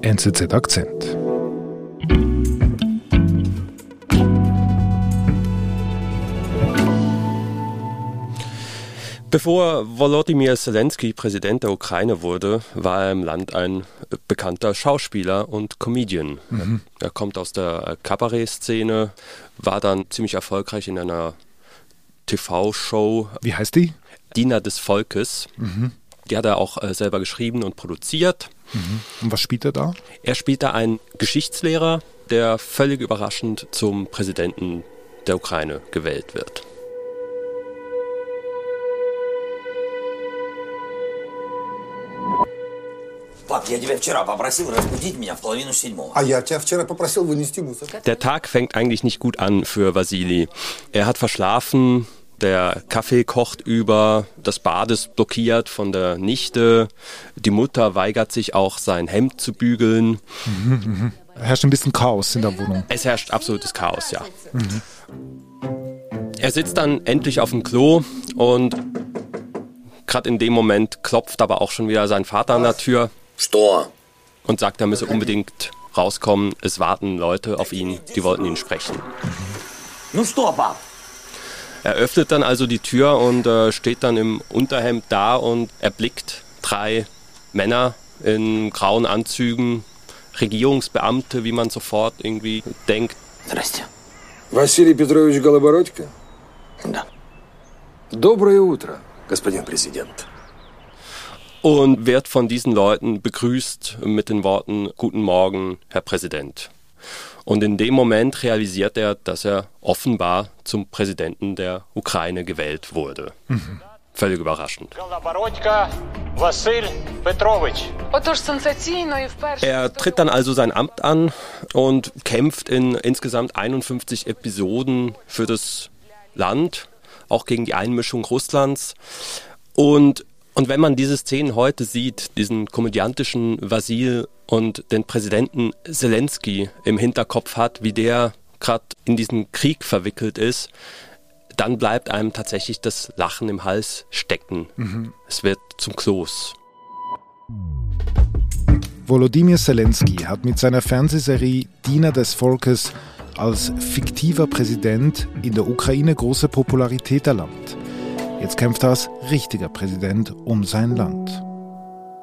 NZZ Akzent. Bevor Volodymyr Zelensky Präsident der Ukraine wurde, war er im Land ein bekannter Schauspieler und Comedian. Mhm. Er kommt aus der Kabarett-Szene, war dann ziemlich erfolgreich in einer TV-Show. Wie heißt die? Diener des Volkes. Mhm. Die hat er auch äh, selber geschrieben und produziert. Mhm. Und was spielt er da? Er spielt da einen Geschichtslehrer, der völlig überraschend zum Präsidenten der Ukraine gewählt wird. Der Tag fängt eigentlich nicht gut an für Vasili. Er hat verschlafen, der Kaffee kocht über, das Bad ist blockiert von der Nichte, die Mutter weigert sich auch, sein Hemd zu bügeln. Mhm, mh. Herrscht ein bisschen Chaos in der Wohnung. Es herrscht absolutes Chaos, ja. Mhm. Er sitzt dann endlich auf dem Klo und gerade in dem Moment klopft aber auch schon wieder sein Vater an der Tür. Stor. Und sagt, er müsse unbedingt rauskommen. Es warten Leute auf ihn, die wollten ihn sprechen. Nun, Stor, Bab. Er öffnet dann also die Tür und äh, steht dann im Unterhemd da und erblickt drei Männer in grauen Anzügen, Regierungsbeamte, wie man sofort irgendwie denkt. Здрасте. Василий Петрович Голобородько? Да. Доброе утро, господин президент. und wird von diesen Leuten begrüßt mit den Worten Guten Morgen, Herr Präsident. Und in dem Moment realisiert er, dass er offenbar zum Präsidenten der Ukraine gewählt wurde. Mhm. Völlig überraschend. Er tritt dann also sein Amt an und kämpft in insgesamt 51 Episoden für das Land, auch gegen die Einmischung Russlands. Und und wenn man diese Szenen heute sieht, diesen komödiantischen Vasil und den Präsidenten Zelensky im Hinterkopf hat, wie der gerade in diesen Krieg verwickelt ist, dann bleibt einem tatsächlich das Lachen im Hals stecken. Mhm. Es wird zum Kloß. Volodymyr Zelensky hat mit seiner Fernsehserie Diener des Volkes als fiktiver Präsident in der Ukraine große Popularität erlangt. Jetzt kämpft er als richtiger Präsident um sein Land.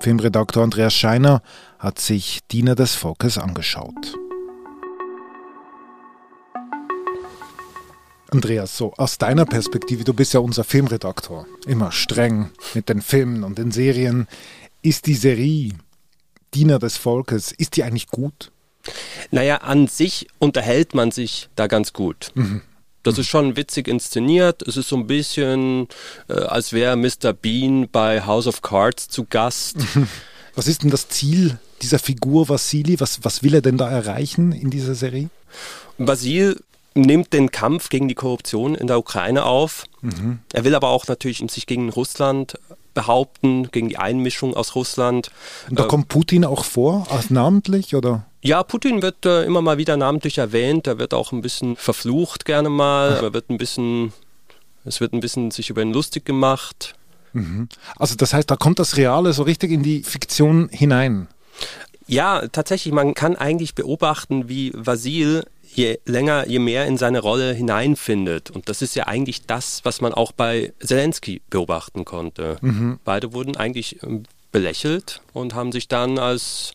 Filmredaktor Andreas Scheiner hat sich Diener des Volkes angeschaut. Andreas, so aus deiner Perspektive, du bist ja unser Filmredaktor, immer streng mit den Filmen und den Serien. Ist die Serie Diener des Volkes, ist die eigentlich gut? Naja, an sich unterhält man sich da ganz gut. Mhm. Das ist schon witzig inszeniert. Es ist so ein bisschen, äh, als wäre Mr. Bean bei House of Cards zu Gast. Was ist denn das Ziel dieser Figur Vasili? Was, was will er denn da erreichen in dieser Serie? Vasil nimmt den Kampf gegen die Korruption in der Ukraine auf. Mhm. Er will aber auch natürlich sich gegen Russland behaupten, gegen die Einmischung aus Russland. Und da äh, kommt Putin auch vor, namentlich oder? Ja, Putin wird äh, immer mal wieder namentlich erwähnt. Er wird auch ein bisschen verflucht gerne mal. Er wird ein bisschen, es wird ein bisschen sich über ihn lustig gemacht. Mhm. Also das heißt, da kommt das Reale so richtig in die Fiktion hinein. Ja, tatsächlich, man kann eigentlich beobachten, wie Vasil je länger, je mehr in seine Rolle hineinfindet. Und das ist ja eigentlich das, was man auch bei Zelensky beobachten konnte. Mhm. Beide wurden eigentlich ähm, belächelt und haben sich dann als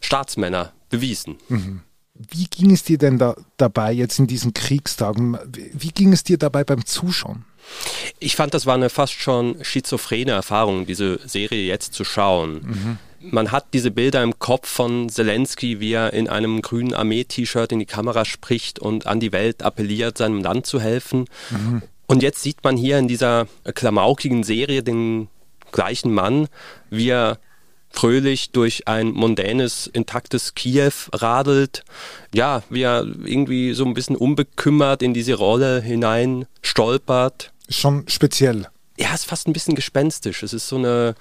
Staatsmänner bewiesen. Mhm. Wie ging es dir denn da, dabei jetzt in diesen Kriegstagen? Wie ging es dir dabei beim Zuschauen? Ich fand, das war eine fast schon schizophrene Erfahrung, diese Serie jetzt zu schauen. Mhm. Man hat diese Bilder im Kopf von Zelensky, wie er in einem grünen Armee-T-Shirt in die Kamera spricht und an die Welt appelliert, seinem Land zu helfen. Mhm. Und jetzt sieht man hier in dieser klamaukigen Serie den gleichen Mann, wie er fröhlich durch ein mondänes, intaktes Kiew radelt. Ja, wie er irgendwie so ein bisschen unbekümmert in diese Rolle hinein stolpert. Schon speziell. Ja, es ist fast ein bisschen gespenstisch. Es ist so eine,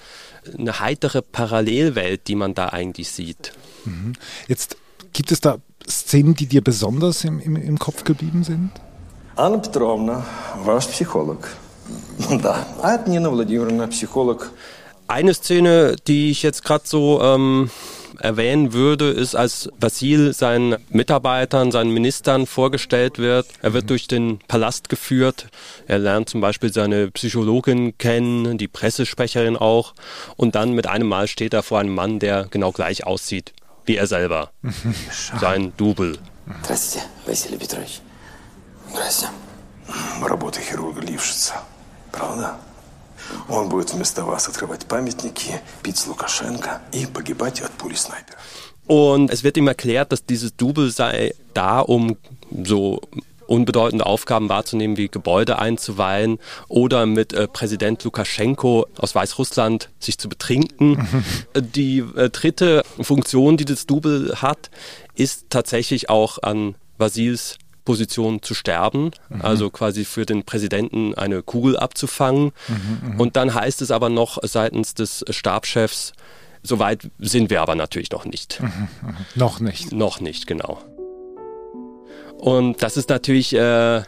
eine heitere Parallelwelt, die man da eigentlich sieht. Mhm. Jetzt gibt es da Szenen, die dir besonders im, im, im Kopf geblieben sind? Anna Petrovna, ваш психолог. Да, а Нина Владимировна, психолог eine Szene, die ich jetzt gerade so ähm, erwähnen würde, ist, als Vasil seinen Mitarbeitern, seinen Ministern vorgestellt wird. Er wird durch den Palast geführt. Er lernt zum Beispiel seine Psychologin kennen, die Pressesprecherin auch. Und dann mit einem Mal steht er vor einem Mann, der genau gleich aussieht wie er selber. Sein Double. Здравствуйте, Василий Петрович. Здрасте. Работа хирурга лишится. Правда? Он будет вместо вас открывать памятники, пить с Лукашенко и погибать от пули снайпера. Und es wird ihm erklärt, dass dieses Double sei da, um so unbedeutende Aufgaben wahrzunehmen, wie Gebäude einzuweihen oder mit äh, Präsident Lukaschenko aus Weißrussland sich zu betrinken. Die äh, dritte Funktion, die das Double hat, ist tatsächlich auch an Vasils Position zu sterben, mhm. also quasi für den Präsidenten eine Kugel abzufangen. Mhm, Und dann heißt es aber noch seitens des Stabschefs, Soweit sind wir aber natürlich noch nicht. Mhm, noch nicht. Noch nicht, genau. Und das ist natürlich äh,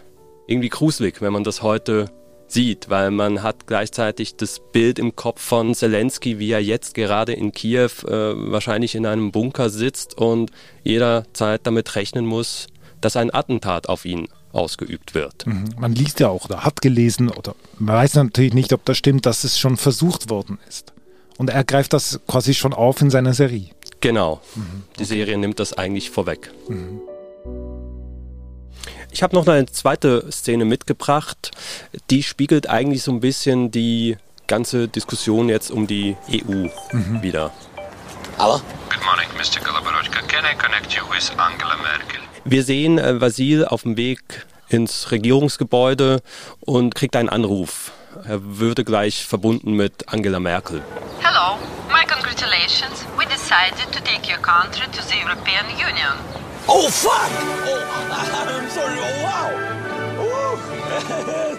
irgendwie gruselig, wenn man das heute sieht, weil man hat gleichzeitig das Bild im Kopf von Zelensky, wie er jetzt gerade in Kiew äh, wahrscheinlich in einem Bunker sitzt und jederzeit damit rechnen muss, dass ein Attentat auf ihn ausgeübt wird. Mhm. Man liest ja auch oder hat gelesen oder man weiß natürlich nicht, ob das stimmt, dass es schon versucht worden ist. Und er greift das quasi schon auf in seiner Serie. Genau. Mhm. Die Serie nimmt das eigentlich vorweg. Mhm. Ich habe noch eine zweite Szene mitgebracht, die spiegelt eigentlich so ein bisschen die ganze Diskussion jetzt um die EU mhm. wieder. Hallo? Good morning, Mr. Golaborodka. Can I connect you with Angela Merkel? Wir sehen äh, Vasil auf dem Weg ins Regierungsgebäude und kriegt einen Anruf. Er würde gleich verbunden mit Angela Merkel. Hello, my congratulations. We decided to take your country to the European Union. Oh, fuck! Oh, I'm sorry. Oh, wow!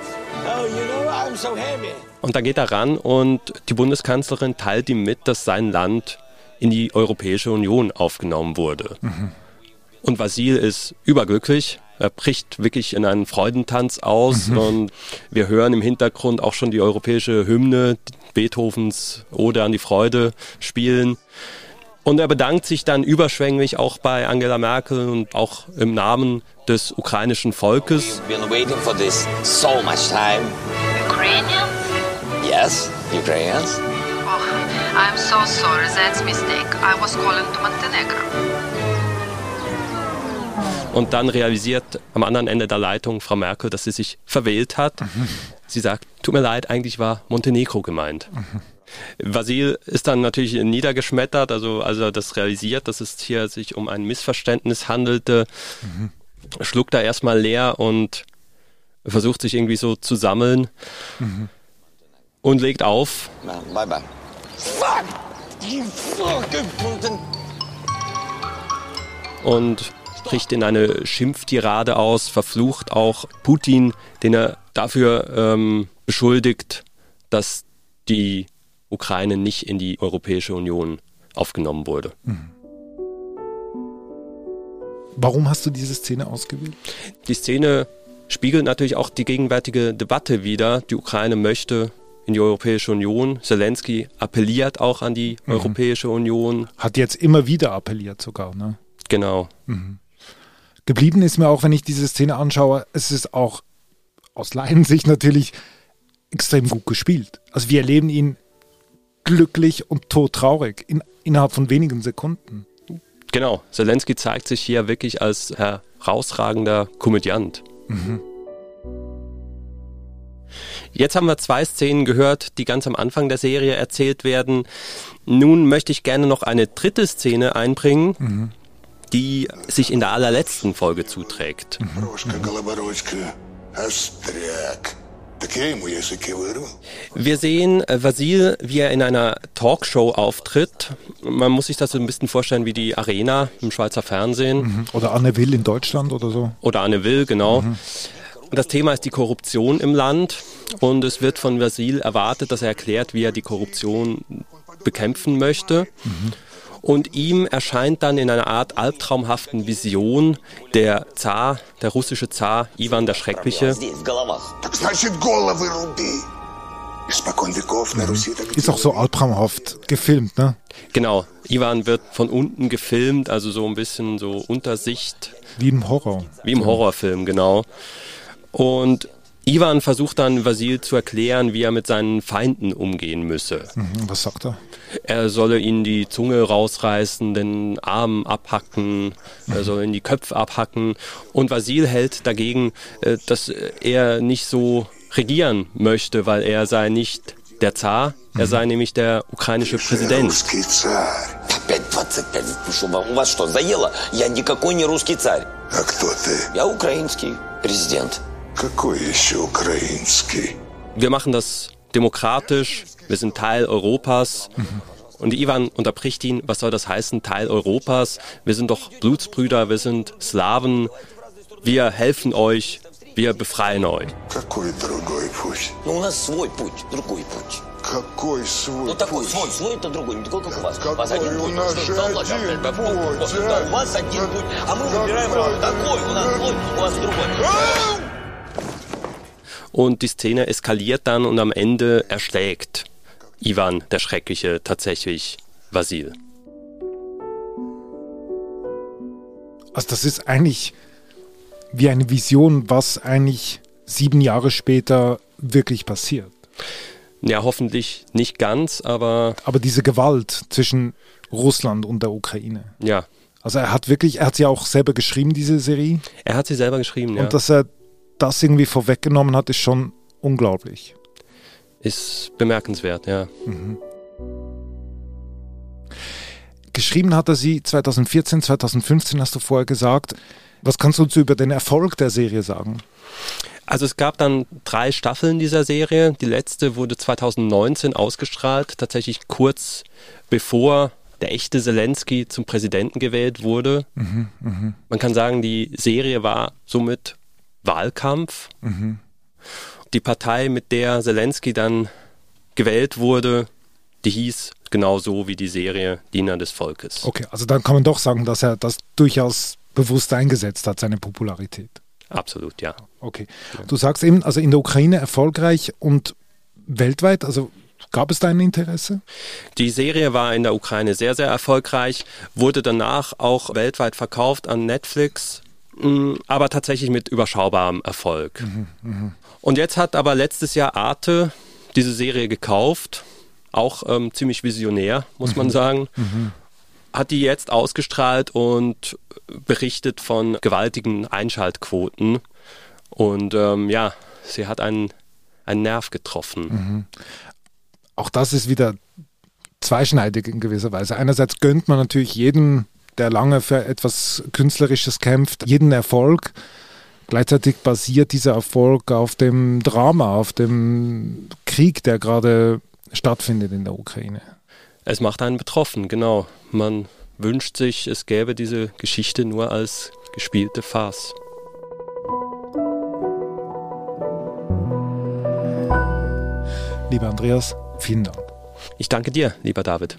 Oh, you know, I'm so happy. Und dann geht er ran und die Bundeskanzlerin teilt ihm mit, dass sein Land in die Europäische Union aufgenommen wurde. Mhm. Und Vasil ist überglücklich. Er bricht wirklich in einen Freudentanz aus mhm. und wir hören im Hintergrund auch schon die europäische Hymne Beethovens Ode an die Freude spielen. Und er bedankt sich dann überschwänglich auch bei Angela Merkel und auch im Namen des ukrainischen Volkes. We've been waiting for this so much time. Ukrainians? Yes, Ukrainians. Oh, I'm so sorry, that's mistake. I was calling to Montenegro. Und dann realisiert am anderen Ende der Leitung Frau Merkel, dass sie sich verwählt hat. Mhm. Sie sagt, tut mir leid, eigentlich war Montenegro gemeint. Mhm. Vasil ist dann natürlich niedergeschmettert, also als er das realisiert, dass es hier sich um ein Missverständnis handelte, mhm. schluckt er erstmal leer und versucht sich irgendwie so zu sammeln mhm. und legt auf. Bye bye. Fuck! You fucking und bricht in eine Schimpftirade aus, verflucht auch Putin, den er dafür ähm, beschuldigt, dass die Ukraine nicht in die Europäische Union aufgenommen wurde. Mhm. Warum hast du diese Szene ausgewählt? Die Szene spiegelt natürlich auch die gegenwärtige Debatte wider. Die Ukraine möchte in die Europäische Union. Zelensky appelliert auch an die mhm. Europäische Union. Hat jetzt immer wieder appelliert sogar, ne? Genau. Mhm. Geblieben ist mir auch, wenn ich diese Szene anschaue, es ist auch aus Laiensicht natürlich extrem gut gespielt. Also wir erleben ihn glücklich und todtraurig in, innerhalb von wenigen Sekunden. Genau, Zelensky zeigt sich hier wirklich als herausragender Komödiant. Mhm. Jetzt haben wir zwei Szenen gehört, die ganz am Anfang der Serie erzählt werden. Nun möchte ich gerne noch eine dritte Szene einbringen, mhm. Die sich in der allerletzten Folge zuträgt. Mhm. Wir sehen äh, Vasil, wie er in einer Talkshow auftritt. Man muss sich das so ein bisschen vorstellen wie die Arena im Schweizer Fernsehen. Mhm. Oder Anne Will in Deutschland oder so. Oder Anne Will, genau. Mhm. Das Thema ist die Korruption im Land und es wird von Vasil erwartet, dass er erklärt, wie er die Korruption bekämpfen möchte. Mhm. Und ihm erscheint dann in einer Art albtraumhaften Vision der Zar, der russische Zar Ivan der Schreckliche. Ist auch so albtraumhaft gefilmt, ne? Genau. Ivan wird von unten gefilmt, also so ein bisschen so Untersicht. Wie im Horror. Wie im Horrorfilm, genau. Und Ivan versucht dann Vasil zu erklären, wie er mit seinen Feinden umgehen müsse. Mhm, was sagt er? Er solle ihnen die Zunge rausreißen, den Arm abhacken, er solle ihnen die Köpfe abhacken. Und Vasil hält dagegen, äh, dass er nicht so regieren möchte, weil er sei nicht der Zar, er sei nämlich der ukrainische Präsident. Опять 25. Ну что, у вас что, заело? Я никакой не русский царь. А кто ты? Я украинский президент. Какой еще украинский? Wir machen das demokratisch, wir sind Teil Europas. Und Ivan unterbricht ihn, was soll das heißen, Teil Europas? Wir sind doch Blutsbrüder, wir sind Slawen, wir helfen euch, wir befreien euch. Какой другой путь? Ну, у нас свой путь, другой путь. Какой свой Ну, такой путь? свой, свой это другой, не такой, как у вас. Какой? У вас один У путь, нас что же за власть, один да, путь, да, а? у вас один Как- путь, а мы какой? выбираем такой, у нас свой, у вас другой. Und die Szene eskaliert dann und am Ende erschlägt Ivan, der Schreckliche, tatsächlich Vasil. Also das ist eigentlich wie eine Vision, was eigentlich sieben Jahre später wirklich passiert. Ja, hoffentlich nicht ganz, aber Aber diese Gewalt zwischen Russland und der Ukraine. ja, Also er hat wirklich, er hat sie auch selber geschrieben, diese Serie. er hat sie selber geschrieben, ja. Und dass er das irgendwie vorweggenommen hat, ist schon unglaublich. Ist bemerkenswert, ja. Geschrieben hat er sie 2014, 2015, hast du vorher gesagt. Was kannst du uns über den Erfolg der Serie sagen? Also es gab dann drei Staffeln dieser Serie. Die letzte wurde 2019 ausgestrahlt, tatsächlich kurz bevor der echte Zelensky zum Präsidenten gewählt wurde. Man kann sagen, die Serie war somit Wahlkampf. Die Partei, mit der Zelensky dann gewählt wurde, die hieß genauso wie die Serie Diener des Volkes. Okay, also dann kann man doch sagen, dass er das durchaus bewusst eingesetzt hat, seine Popularität. Absolut, ja. Okay. Du sagst eben, also in der Ukraine erfolgreich und weltweit, also gab es da ein Interesse? Die Serie war in der Ukraine sehr, sehr erfolgreich, wurde danach auch weltweit verkauft an Netflix, aber tatsächlich mit überschaubarem Erfolg. Und jetzt hat aber letztes Jahr Arte diese Serie gekauft, auch ähm, ziemlich visionär, muss man sagen. Hat die jetzt ausgestrahlt und berichtet von gewaltigen Einschaltquoten. Und ähm, ja, sie hat einen, einen Nerv getroffen. Auch das ist wieder zweischneidig in gewisser Weise. Einerseits gönnt man natürlich jedem, der lange für etwas Künstlerisches kämpft, jeden Erfolg. Gleichzeitig basiert dieser Erfolg auf dem Drama, auf dem Krieg, der gerade stattfindet in der Ukraine. Es macht einen betroffen, genau. Man wünscht sich, es gäbe diese Geschichte nur als gespielte Farce. Lieber Andreas, vielen Dank. Ich danke dir, lieber David.